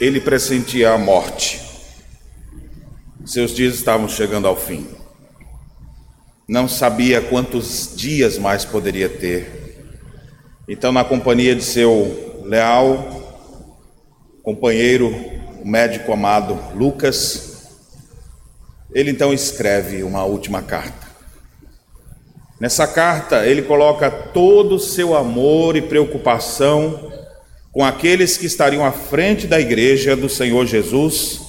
ele pressentia a morte. Seus dias estavam chegando ao fim. Não sabia quantos dias mais poderia ter. Então, na companhia de seu leal companheiro, o médico amado Lucas, ele então escreve uma última carta. Nessa carta, ele coloca todo o seu amor e preocupação com aqueles que estariam à frente da igreja do Senhor Jesus,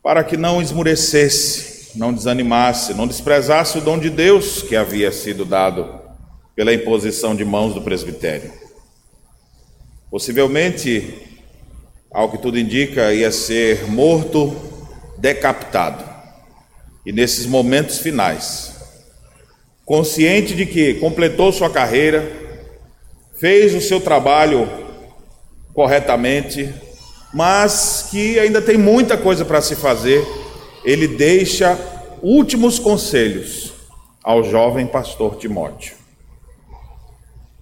para que não esmurecesse, não desanimasse, não desprezasse o dom de Deus que havia sido dado pela imposição de mãos do presbitério. Possivelmente, ao que tudo indica, ia ser morto, decapitado. E nesses momentos finais, consciente de que completou sua carreira, fez o seu trabalho corretamente, mas que ainda tem muita coisa para se fazer, ele deixa últimos conselhos ao jovem pastor Timóteo.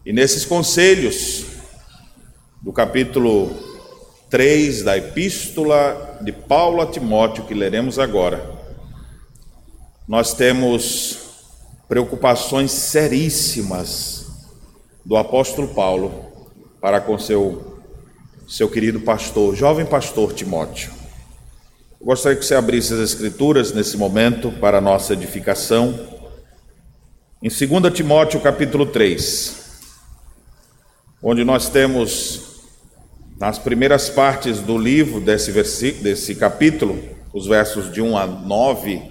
E nesses conselhos, do capítulo 3 da epístola de Paulo a Timóteo, que leremos agora, nós temos preocupações seríssimas do apóstolo Paulo para com seu, seu querido pastor, jovem pastor Timóteo. Eu gostaria que você abrisse as escrituras nesse momento para nossa edificação. Em 2 Timóteo capítulo 3, onde nós temos nas primeiras partes do livro desse desse capítulo, os versos de 1 a 9,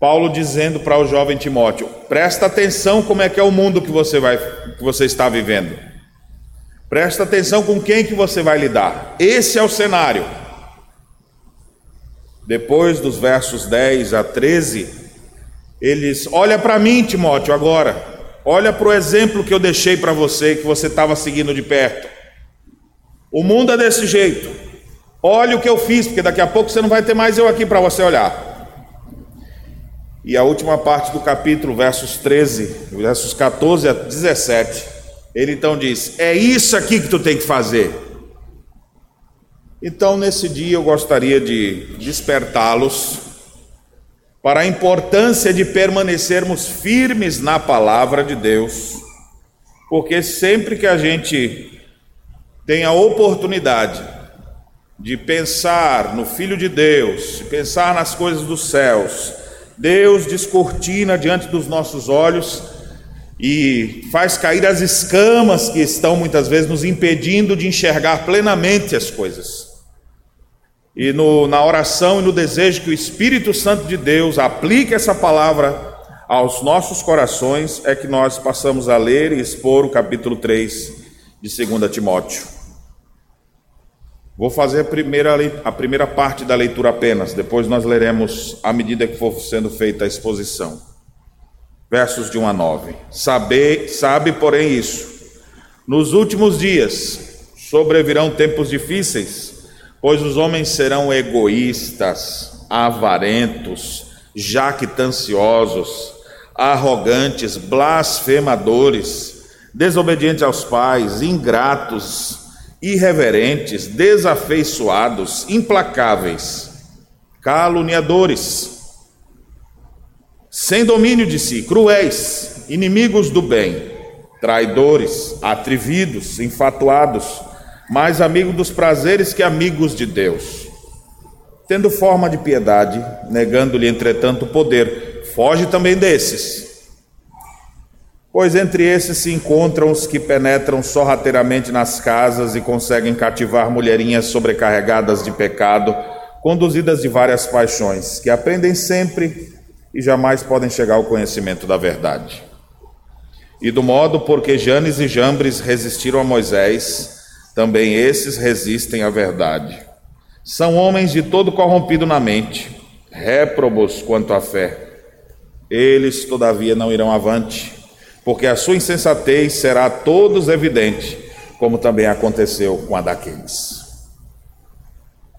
Paulo dizendo para o jovem Timóteo: presta atenção como é que é o mundo que você vai que você está vivendo. Presta atenção com quem que você vai lidar. Esse é o cenário. Depois dos versos 10 a 13, eles olha para mim, Timóteo, agora. Olha para o exemplo que eu deixei para você que você estava seguindo de perto. O mundo é desse jeito. Olha o que eu fiz, porque daqui a pouco você não vai ter mais eu aqui para você olhar. E a última parte do capítulo, versos 13, versos 14 a 17, ele então diz: É isso aqui que tu tem que fazer. Então, nesse dia, eu gostaria de despertá-los para a importância de permanecermos firmes na palavra de Deus, porque sempre que a gente tem a oportunidade de pensar no Filho de Deus, de pensar nas coisas dos céus, Deus descortina diante dos nossos olhos e faz cair as escamas que estão muitas vezes nos impedindo de enxergar plenamente as coisas. E no, na oração e no desejo que o Espírito Santo de Deus aplique essa palavra aos nossos corações, é que nós passamos a ler e expor o capítulo 3 de 2 Timóteo. Vou fazer a primeira, a primeira parte da leitura apenas, depois nós leremos à medida que for sendo feita a exposição. Versos de 1 a 9. Sabe, sabe, porém, isso. Nos últimos dias sobrevirão tempos difíceis, pois os homens serão egoístas, avarentos, jactanciosos, arrogantes, blasfemadores, desobedientes aos pais, ingratos, irreverentes, desafeiçoados, implacáveis, caluniadores, sem domínio de si, cruéis, inimigos do bem, traidores, atrevidos, infatuados, mais amigos dos prazeres que amigos de Deus. Tendo forma de piedade, negando-lhe, entretanto, o poder, foge também desses Pois entre esses se encontram os que penetram sorrateiramente nas casas e conseguem cativar mulherinhas sobrecarregadas de pecado, conduzidas de várias paixões, que aprendem sempre e jamais podem chegar ao conhecimento da verdade. E do modo porque Janes e Jambres resistiram a Moisés, também esses resistem à verdade. São homens de todo corrompido na mente, réprobos quanto à fé. Eles, todavia, não irão avante porque a sua insensatez será a todos evidente, como também aconteceu com a daqueles.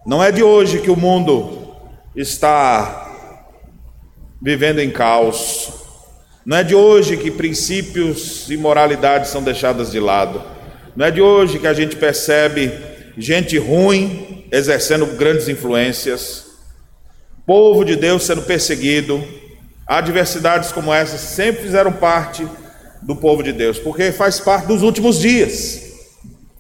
Não é de hoje que o mundo está vivendo em caos. Não é de hoje que princípios e moralidades são deixadas de lado. Não é de hoje que a gente percebe gente ruim exercendo grandes influências, povo de Deus sendo perseguido, adversidades como essas sempre fizeram parte do povo de Deus, porque faz parte dos últimos dias.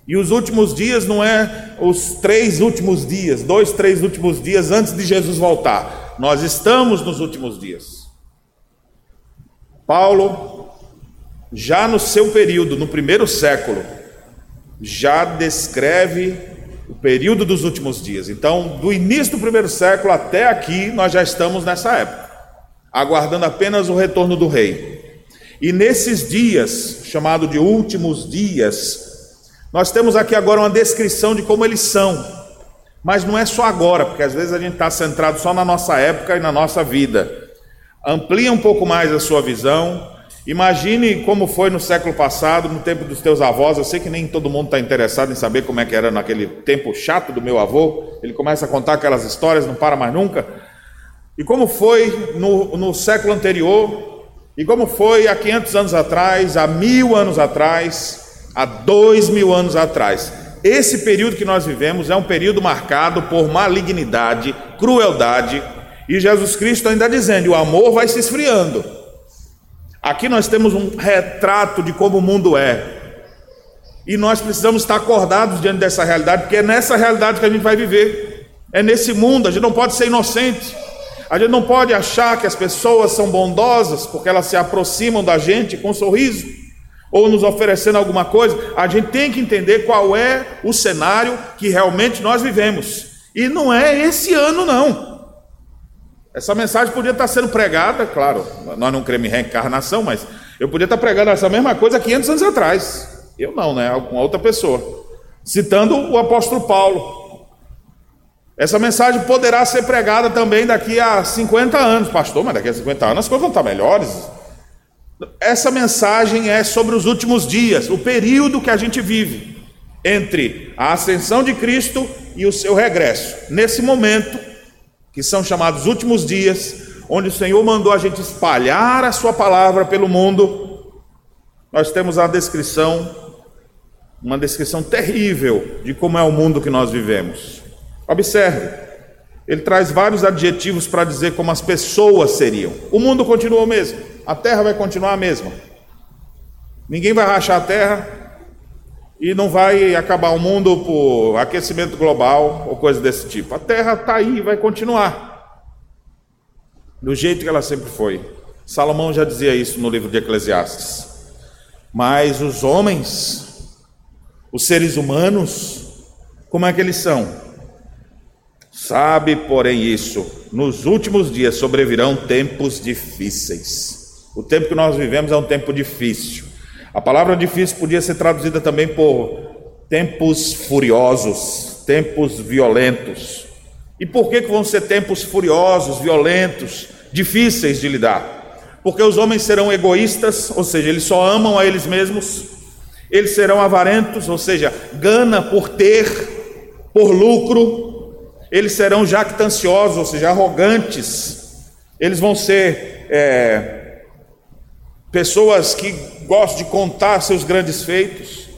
E os últimos dias não é os três últimos dias, dois, três últimos dias antes de Jesus voltar. Nós estamos nos últimos dias. Paulo, já no seu período, no primeiro século, já descreve o período dos últimos dias. Então, do início do primeiro século até aqui, nós já estamos nessa época, aguardando apenas o retorno do rei. E nesses dias, chamado de últimos dias, nós temos aqui agora uma descrição de como eles são. Mas não é só agora, porque às vezes a gente está centrado só na nossa época e na nossa vida. Amplie um pouco mais a sua visão. Imagine como foi no século passado, no tempo dos teus avós. Eu sei que nem todo mundo está interessado em saber como é que era naquele tempo chato do meu avô. Ele começa a contar aquelas histórias, não para mais nunca. E como foi no, no século anterior, e como foi há 500 anos atrás, há mil anos atrás, há dois mil anos atrás. Esse período que nós vivemos é um período marcado por malignidade, crueldade, e Jesus Cristo ainda dizendo: o amor vai se esfriando. Aqui nós temos um retrato de como o mundo é. E nós precisamos estar acordados diante dessa realidade, porque é nessa realidade que a gente vai viver. É nesse mundo, a gente não pode ser inocente. A gente não pode achar que as pessoas são bondosas porque elas se aproximam da gente com um sorriso ou nos oferecendo alguma coisa. A gente tem que entender qual é o cenário que realmente nós vivemos. E não é esse ano, não. Essa mensagem podia estar sendo pregada, claro, nós não cremos em reencarnação, mas eu podia estar pregando essa mesma coisa 500 anos atrás. Eu não, né? Alguma outra pessoa. Citando o apóstolo Paulo. Essa mensagem poderá ser pregada também daqui a 50 anos, pastor, mas daqui a 50 anos as coisas vão estar melhores. Essa mensagem é sobre os últimos dias, o período que a gente vive entre a ascensão de Cristo e o seu regresso. Nesse momento, que são chamados últimos dias, onde o Senhor mandou a gente espalhar a Sua palavra pelo mundo, nós temos a descrição, uma descrição terrível de como é o mundo que nós vivemos. Observe, ele traz vários adjetivos para dizer como as pessoas seriam. O mundo continua o mesmo, a terra vai continuar a mesma. Ninguém vai rachar a terra, e não vai acabar o mundo por aquecimento global ou coisa desse tipo. A Terra está aí e vai continuar do jeito que ela sempre foi. Salomão já dizia isso no livro de Eclesiastes. Mas os homens, os seres humanos, como é que eles são? Sabe, porém, isso: nos últimos dias sobrevirão tempos difíceis. O tempo que nós vivemos é um tempo difícil. A palavra difícil podia ser traduzida também por tempos furiosos, tempos violentos. E por que, que vão ser tempos furiosos, violentos, difíceis de lidar? Porque os homens serão egoístas, ou seja, eles só amam a eles mesmos, eles serão avarentos, ou seja, gana por ter, por lucro, eles serão jactanciosos, ou seja, arrogantes, eles vão ser é, pessoas que gosto de contar seus grandes feitos,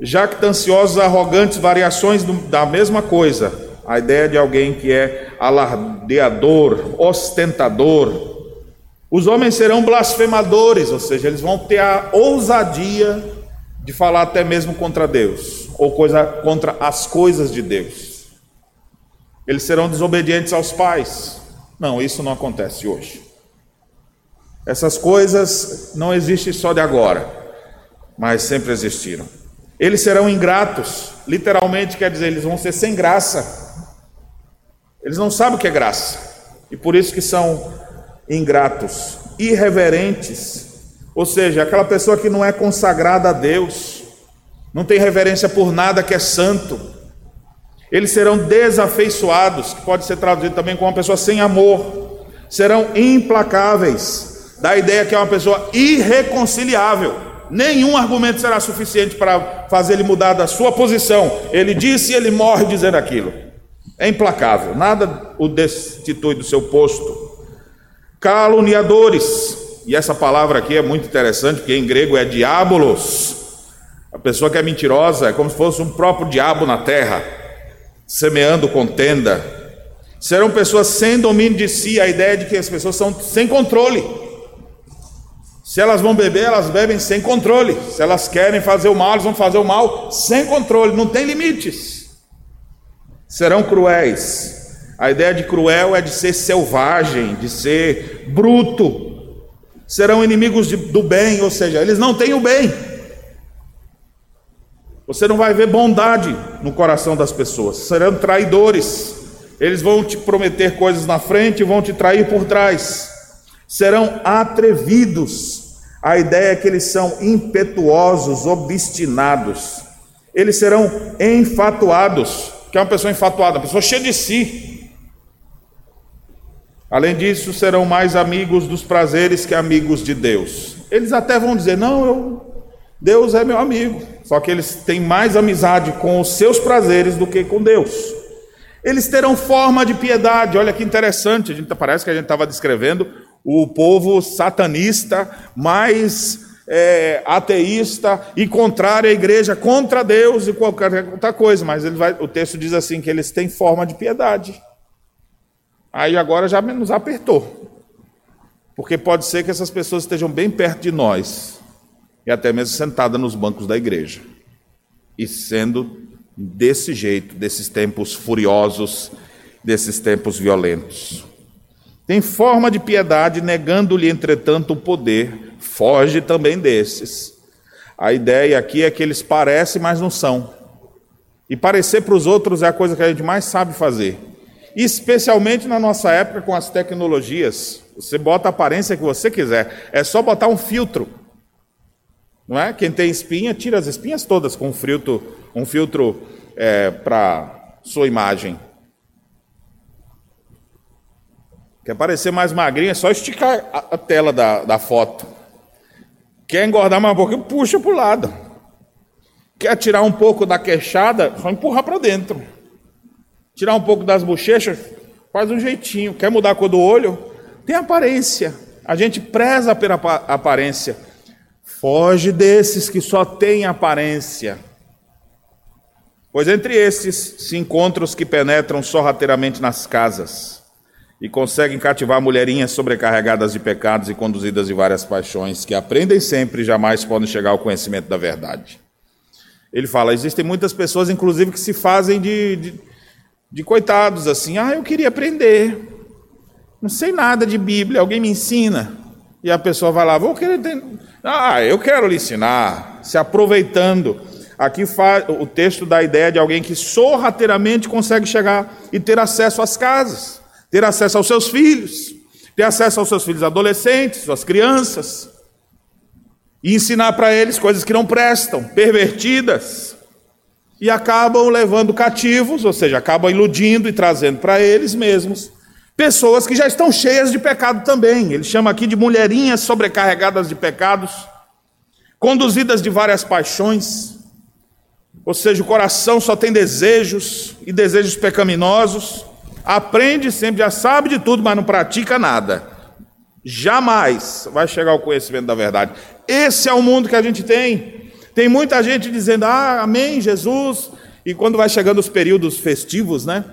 jactanciosos, arrogantes, variações da mesma coisa. A ideia de alguém que é alardeador, ostentador. Os homens serão blasfemadores, ou seja, eles vão ter a ousadia de falar até mesmo contra Deus, ou coisa contra as coisas de Deus. Eles serão desobedientes aos pais. Não, isso não acontece hoje. Essas coisas não existem só de agora, mas sempre existiram. Eles serão ingratos, literalmente quer dizer, eles vão ser sem graça. Eles não sabem o que é graça, e por isso que são ingratos, irreverentes, ou seja, aquela pessoa que não é consagrada a Deus, não tem reverência por nada que é santo. Eles serão desafeiçoados, que pode ser traduzido também como uma pessoa sem amor. Serão implacáveis, dá a ideia que é uma pessoa irreconciliável. Nenhum argumento será suficiente para fazer ele mudar da sua posição. Ele disse e ele morre dizendo aquilo. É implacável, nada o destitui do seu posto. Caluniadores, e essa palavra aqui é muito interessante, porque em grego é diabolos. A pessoa que é mentirosa é como se fosse um próprio diabo na terra. semeando contenda. Serão pessoas sem domínio de si, a ideia de que as pessoas são sem controle. Se elas vão beber, elas bebem sem controle. Se elas querem fazer o mal, elas vão fazer o mal sem controle, não tem limites. Serão cruéis. A ideia de cruel é de ser selvagem, de ser bruto. Serão inimigos de, do bem, ou seja, eles não têm o bem. Você não vai ver bondade no coração das pessoas. Serão traidores. Eles vão te prometer coisas na frente e vão te trair por trás serão atrevidos. A ideia é que eles são impetuosos, obstinados. Eles serão enfatuados. Que é uma pessoa enfatuada, uma pessoa cheia de si. Além disso, serão mais amigos dos prazeres que amigos de Deus. Eles até vão dizer: Não, eu, Deus é meu amigo. Só que eles têm mais amizade com os seus prazeres do que com Deus. Eles terão forma de piedade. Olha que interessante. A gente parece que a gente estava descrevendo o povo satanista, mais é, ateísta e contrário à igreja, contra Deus e qualquer outra coisa. Mas ele vai, o texto diz assim que eles têm forma de piedade. Aí agora já nos apertou. Porque pode ser que essas pessoas estejam bem perto de nós e até mesmo sentadas nos bancos da igreja. E sendo desse jeito, desses tempos furiosos, desses tempos violentos. Tem forma de piedade, negando-lhe, entretanto, o poder, foge também desses. A ideia aqui é que eles parecem, mas não são. E parecer para os outros é a coisa que a gente mais sabe fazer. Especialmente na nossa época com as tecnologias. Você bota a aparência que você quiser. É só botar um filtro. Não é? Quem tem espinha, tira as espinhas todas com um filtro, um filtro é, para sua imagem. Quer parecer mais magrinho, é só esticar a, tela da, da foto. Quer engordar mais um pouquinho, puxa para o lado. Quer tirar um pouco da queixada, só empurrar para dentro. Tirar um pouco das bochechas, faz um jeitinho. Quer mudar a cor do olho? Tem aparência. A gente preza pela aparência. Foge desses que só têm aparência. Pois entre estes se encontram os que penetram sorrateiramente nas casas e conseguem cativar mulherinhas sobrecarregadas de pecados e conduzidas de várias paixões, que aprendem sempre e jamais podem chegar ao conhecimento da verdade. Ele fala: existem muitas pessoas, inclusive, que se fazem de, de, de coitados, assim, ah, eu queria aprender, não sei nada de Bíblia, alguém me ensina. E a pessoa vai lá, vou querer. Ah, eu quero lhe ensinar, se aproveitando. Aqui o texto dá a ideia de alguém que sorrateiramente consegue chegar e ter acesso às casas ter acesso aos seus filhos, ter acesso aos seus filhos adolescentes, suas crianças, e ensinar para eles coisas que não prestam, pervertidas, e acabam levando cativos, ou seja, acabam iludindo e trazendo para eles mesmos pessoas que já estão cheias de pecado também. Ele chama aqui de mulherinhas sobrecarregadas de pecados, conduzidas de várias paixões, ou seja, o coração só tem desejos e desejos pecaminosos aprende sempre, já sabe de tudo, mas não pratica nada. Jamais vai chegar ao conhecimento da verdade. Esse é o mundo que a gente tem. Tem muita gente dizendo, ah, amém, Jesus. E quando vai chegando os períodos festivos, né?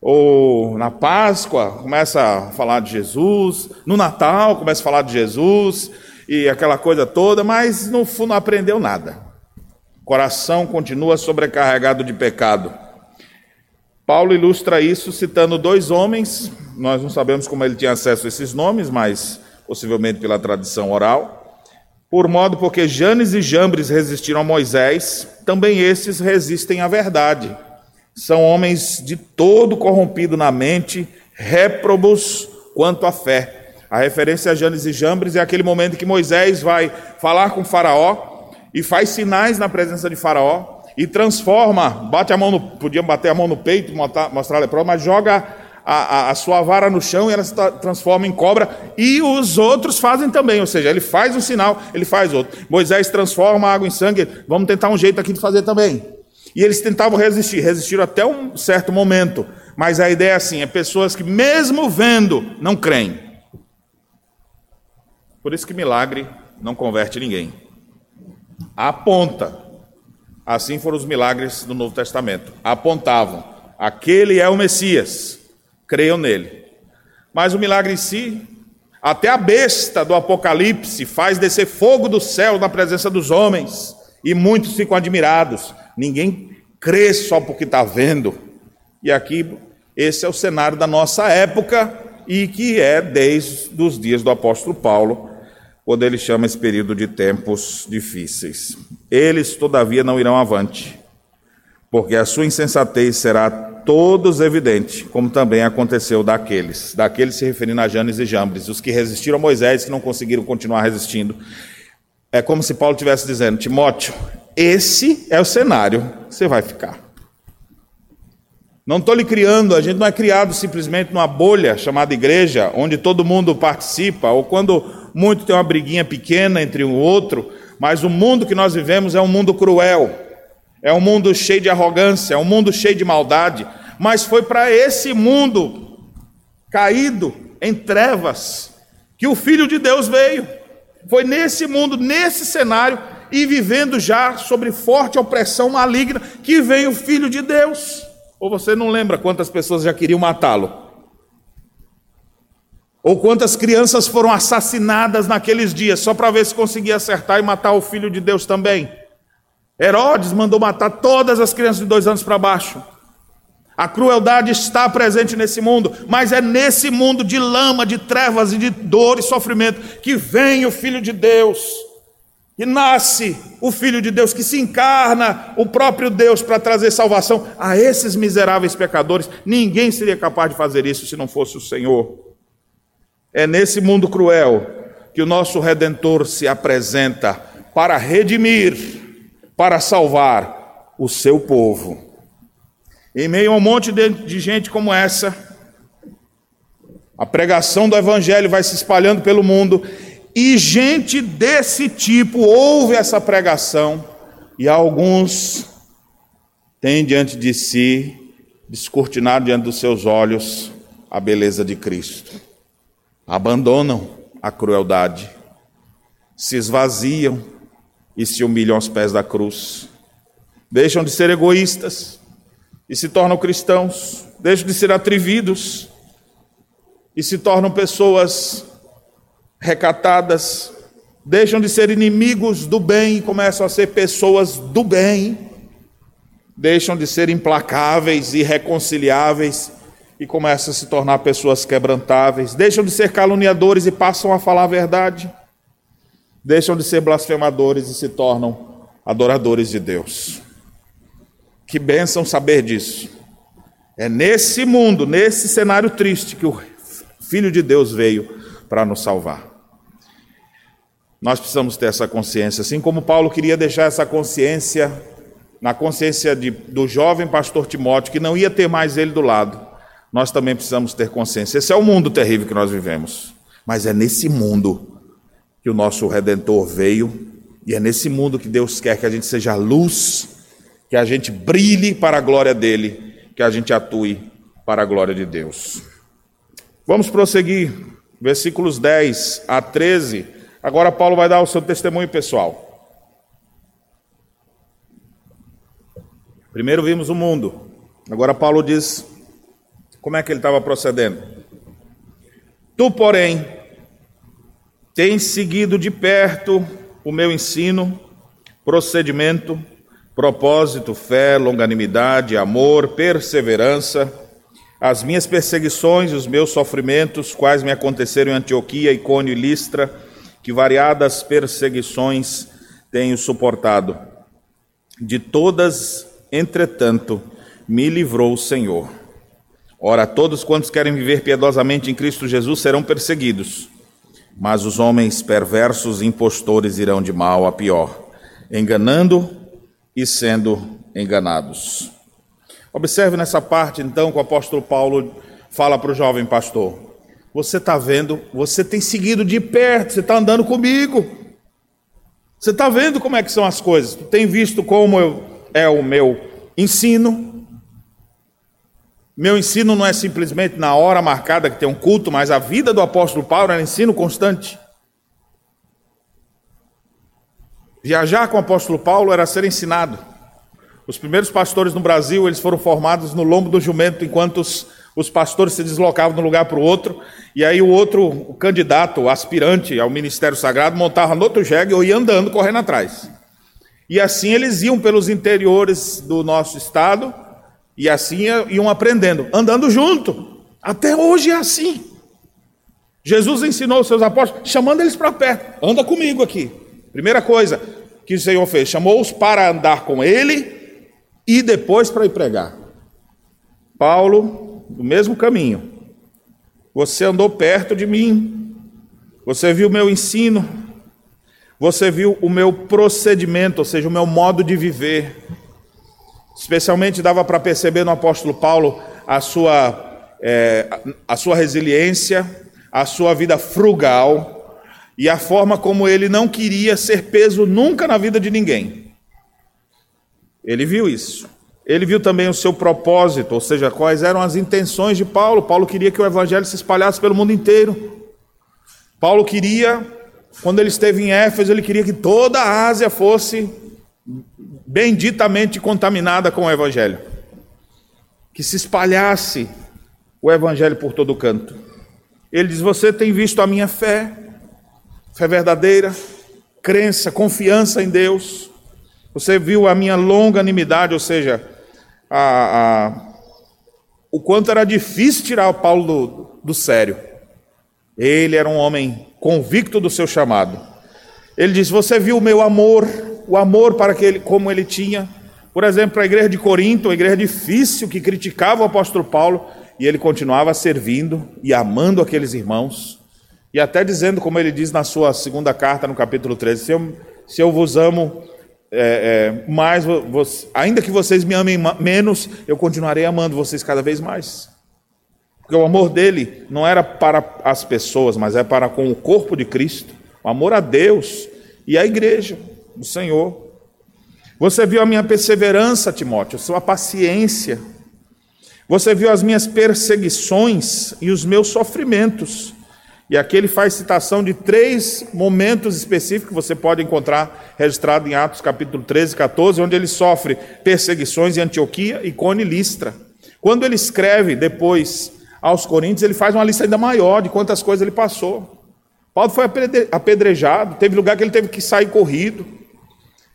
Ou na Páscoa, começa a falar de Jesus. No Natal, começa a falar de Jesus. E aquela coisa toda, mas no fundo não aprendeu nada. O coração continua sobrecarregado de pecado. Paulo ilustra isso citando dois homens, nós não sabemos como ele tinha acesso a esses nomes, mas possivelmente pela tradição oral. Por modo porque Janes e Jambres resistiram a Moisés, também esses resistem à verdade. São homens de todo corrompido na mente, réprobos quanto à fé. A referência a Janes e Jambres é aquele momento em que Moisés vai falar com Faraó e faz sinais na presença de Faraó, e transforma, bate a mão no, podia bater a mão no peito, mostrar a leprosa, mas joga a, a, a, sua vara no chão e ela se transforma em cobra, e os outros fazem também, ou seja, ele faz um sinal, ele faz outro. Moisés transforma a água em sangue, vamos tentar um jeito aqui de fazer também. E eles tentavam resistir, resistiram até um certo momento, mas a ideia é assim: é pessoas que, mesmo vendo, não creem. Por isso que milagre não converte ninguém. Aponta Assim foram os milagres do Novo Testamento. Apontavam. aquele é o Messias, creiam nele. Mas o milagre em si, até a besta do Apocalipse faz descer fogo do céu na presença dos homens, e muitos ficam admirados. Ninguém crê só porque está vendo. E aqui, esse é o cenário da nossa época e que é desde os dias do apóstolo Paulo, quando ele chama esse período de tempos difíceis. Eles, todavia, não irão avante, porque a sua insensatez será todos evidente, como também aconteceu daqueles, daqueles se referindo a Janes e Jambres, os que resistiram a Moisés, que não conseguiram continuar resistindo. É como se Paulo estivesse dizendo: Timóteo, esse é o cenário que você vai ficar. Não estou lhe criando, a gente não é criado simplesmente numa bolha chamada igreja, onde todo mundo participa, ou quando muito tem uma briguinha pequena entre um outro, mas o mundo que nós vivemos é um mundo cruel, é um mundo cheio de arrogância, é um mundo cheio de maldade, mas foi para esse mundo caído em trevas que o Filho de Deus veio. Foi nesse mundo, nesse cenário, e vivendo já sobre forte opressão maligna, que veio o Filho de Deus. Ou você não lembra quantas pessoas já queriam matá-lo? Ou quantas crianças foram assassinadas naqueles dias só para ver se conseguia acertar e matar o filho de Deus também? Herodes mandou matar todas as crianças de dois anos para baixo. A crueldade está presente nesse mundo, mas é nesse mundo de lama, de trevas e de dor e sofrimento que vem o Filho de Deus e nasce o Filho de Deus, que se encarna o próprio Deus para trazer salvação a esses miseráveis pecadores. Ninguém seria capaz de fazer isso se não fosse o Senhor. É nesse mundo cruel que o nosso Redentor se apresenta para redimir, para salvar o seu povo. Em meio a um monte de gente como essa, a pregação do Evangelho vai se espalhando pelo mundo e gente desse tipo ouve essa pregação e alguns têm diante de si, descortinado diante dos seus olhos, a beleza de Cristo. Abandonam a crueldade, se esvaziam e se humilham aos pés da cruz. Deixam de ser egoístas e se tornam cristãos, deixam de ser atrevidos e se tornam pessoas recatadas, deixam de ser inimigos do bem e começam a ser pessoas do bem, deixam de ser implacáveis e reconciliáveis e começam a se tornar pessoas quebrantáveis, deixam de ser caluniadores e passam a falar a verdade, deixam de ser blasfemadores e se tornam adoradores de Deus. Que bênção saber disso. É nesse mundo, nesse cenário triste, que o Filho de Deus veio para nos salvar. Nós precisamos ter essa consciência, assim como Paulo queria deixar essa consciência na consciência de, do jovem pastor Timóteo, que não ia ter mais ele do lado. Nós também precisamos ter consciência. Esse é o mundo terrível que nós vivemos. Mas é nesse mundo que o nosso redentor veio, e é nesse mundo que Deus quer que a gente seja luz, que a gente brilhe para a glória dele, que a gente atue para a glória de Deus. Vamos prosseguir, versículos 10 a 13. Agora Paulo vai dar o seu testemunho pessoal. Primeiro vimos o mundo. Agora Paulo diz como é que ele estava procedendo. Tu, porém, tens seguido de perto o meu ensino, procedimento, propósito, fé, longanimidade, amor, perseverança, as minhas perseguições, os meus sofrimentos, quais me aconteceram em Antioquia, Icônio e Listra, que variadas perseguições tenho suportado. De todas, entretanto, me livrou o Senhor. Ora, todos quantos querem viver piedosamente em Cristo Jesus serão perseguidos, mas os homens perversos e impostores irão de mal a pior, enganando e sendo enganados. Observe nessa parte, então, que o apóstolo Paulo fala para o jovem pastor: você está vendo, você tem seguido de perto, você está andando comigo. Você está vendo como é que são as coisas. Tem visto como eu, é o meu ensino. Meu ensino não é simplesmente na hora marcada que tem um culto, mas a vida do apóstolo Paulo era ensino constante. Viajar com o apóstolo Paulo era ser ensinado. Os primeiros pastores no Brasil, eles foram formados no lombo do jumento, enquanto os, os pastores se deslocavam de um lugar para o outro, e aí o outro o candidato, o aspirante ao ministério sagrado, montava no outro jegue ou ia andando, correndo atrás. E assim eles iam pelos interiores do nosso estado, e assim iam aprendendo, andando junto. Até hoje é assim. Jesus ensinou os seus apóstolos, chamando eles para perto. Anda comigo aqui. Primeira coisa que o Senhor fez, chamou-os para andar com ele e depois para ir pregar. Paulo, do mesmo caminho. Você andou perto de mim, você viu o meu ensino, você viu o meu procedimento, ou seja, o meu modo de viver. Especialmente dava para perceber no apóstolo Paulo a sua, é, a sua resiliência, a sua vida frugal e a forma como ele não queria ser peso nunca na vida de ninguém. Ele viu isso. Ele viu também o seu propósito, ou seja, quais eram as intenções de Paulo. Paulo queria que o evangelho se espalhasse pelo mundo inteiro. Paulo queria, quando ele esteve em Éfeso, ele queria que toda a Ásia fosse benditamente contaminada com o evangelho. Que se espalhasse o evangelho por todo canto. Ele diz: Você tem visto a minha fé, fé verdadeira, crença, confiança em Deus. Você viu a minha longanimidade, ou seja, a, a, o quanto era difícil tirar o Paulo do, do sério. Ele era um homem convicto do seu chamado. Ele diz: Você viu o meu amor, o amor para que ele, como ele tinha. Por exemplo, a igreja de Corinto, uma igreja difícil que criticava o apóstolo Paulo, e ele continuava servindo e amando aqueles irmãos, e até dizendo, como ele diz na sua segunda carta, no capítulo 13: Se eu, se eu vos amo é, é, mais, você, ainda que vocês me amem menos, eu continuarei amando vocês cada vez mais. Porque o amor dele não era para as pessoas, mas é para com o corpo de Cristo, o amor a Deus e à igreja, o Senhor. Você viu a minha perseverança, Timóteo, sua paciência. Você viu as minhas perseguições e os meus sofrimentos. E aqui ele faz citação de três momentos específicos que você pode encontrar registrado em Atos capítulo 13 e 14, onde ele sofre perseguições em Antioquia, Icone e Listra. Quando ele escreve depois aos Coríntios, ele faz uma lista ainda maior de quantas coisas ele passou. Paulo foi apedrejado, teve lugar que ele teve que sair corrido,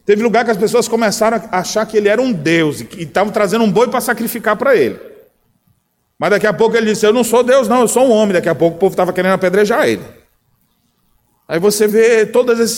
teve lugar que as pessoas começaram a achar que ele era um Deus e estavam trazendo um boi para sacrificar para ele. Mas daqui a pouco ele disse: Eu não sou Deus, não, eu sou um homem. Daqui a pouco o povo estava querendo apedrejar ele. Aí você vê esses